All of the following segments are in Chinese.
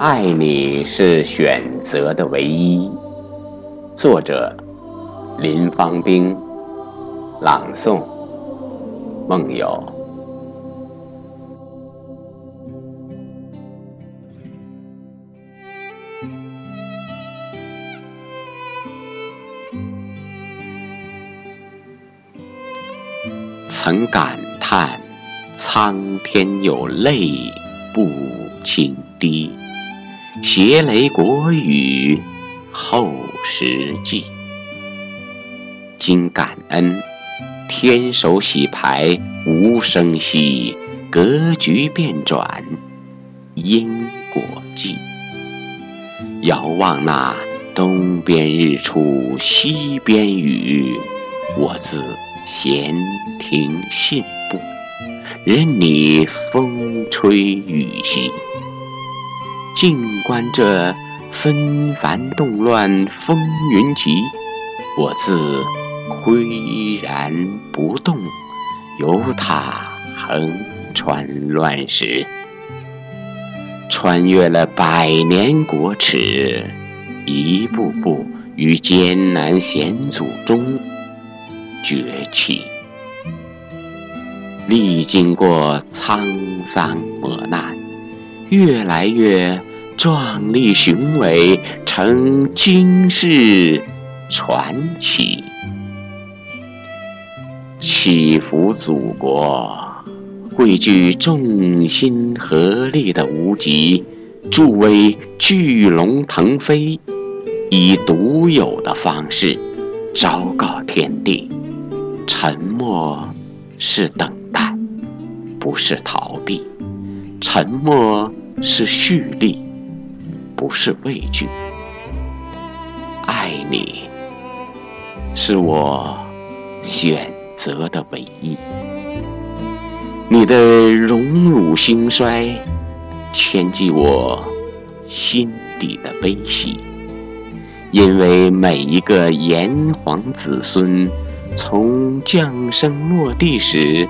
爱你是选择的唯一。作者：林芳兵，朗诵：梦游。曾感叹苍天有泪不轻滴。邪雷国语后时记，今感恩天手洗牌无声息，格局变转因果记。遥望那东边日出西边雨，我自闲庭信步，任你风吹雨袭。静观这纷繁动乱风云集，我自岿然不动，由它横穿乱石，穿越了百年国耻，一步步于艰难险阻中崛起，历经过沧桑磨难，越来越。壮丽雄伟，成惊世传奇。祈福祖国，汇聚众心合力的无极，助威巨龙腾飞，以独有的方式昭告天地：沉默是等待，不是逃避；沉默是蓄力。不是畏惧，爱你是我选择的唯一。你的荣辱兴衰，牵系我心底的悲喜。因为每一个炎黄子孙，从降生落地时，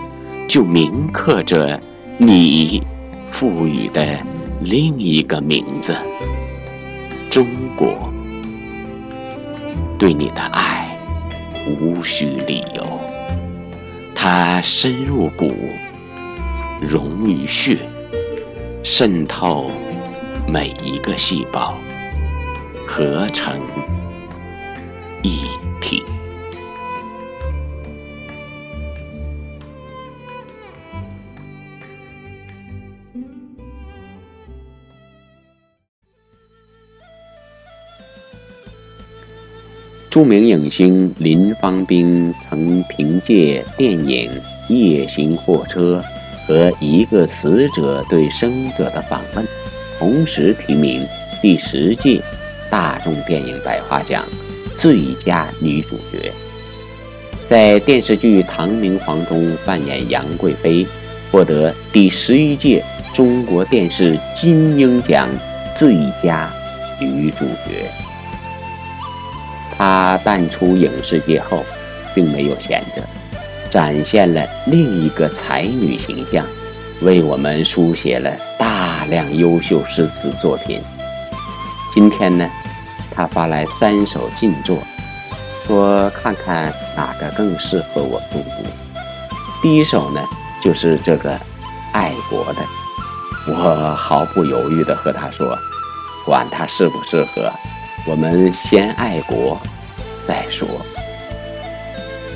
就铭刻着你赋予的另一个名字。中国对你的爱无需理由，它深入骨，融于血，渗透每一个细胞，合成著名影星林芳兵曾凭借电影《夜行货车》和《一个死者对生者的访问》，同时提名第十届大众电影百花奖最佳女主角。在电视剧《唐明皇》中扮演杨贵妃，获得第十一届中国电视金鹰奖最佳女主角。她淡出影视界后，并没有闲着，展现了另一个才女形象，为我们书写了大量优秀诗词作品。今天呢，她发来三首劲作，说看看哪个更适合我读。第一首呢，就是这个爱国的，我毫不犹豫地和她说，管它适不适合。我们先爱国，再说。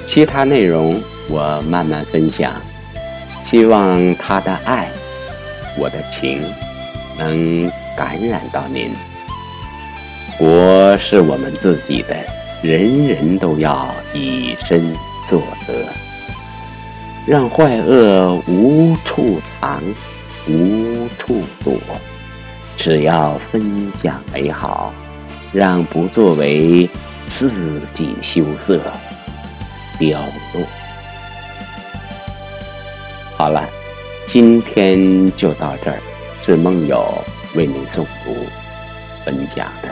其他内容我慢慢分享。希望他的爱，我的情，能感染到您。国是我们自己的，人人都要以身作则，让坏恶无处藏，无处躲。只要分享美好。让不作为自己羞涩凋落。好了，今天就到这儿，是梦友为您诵读分享的，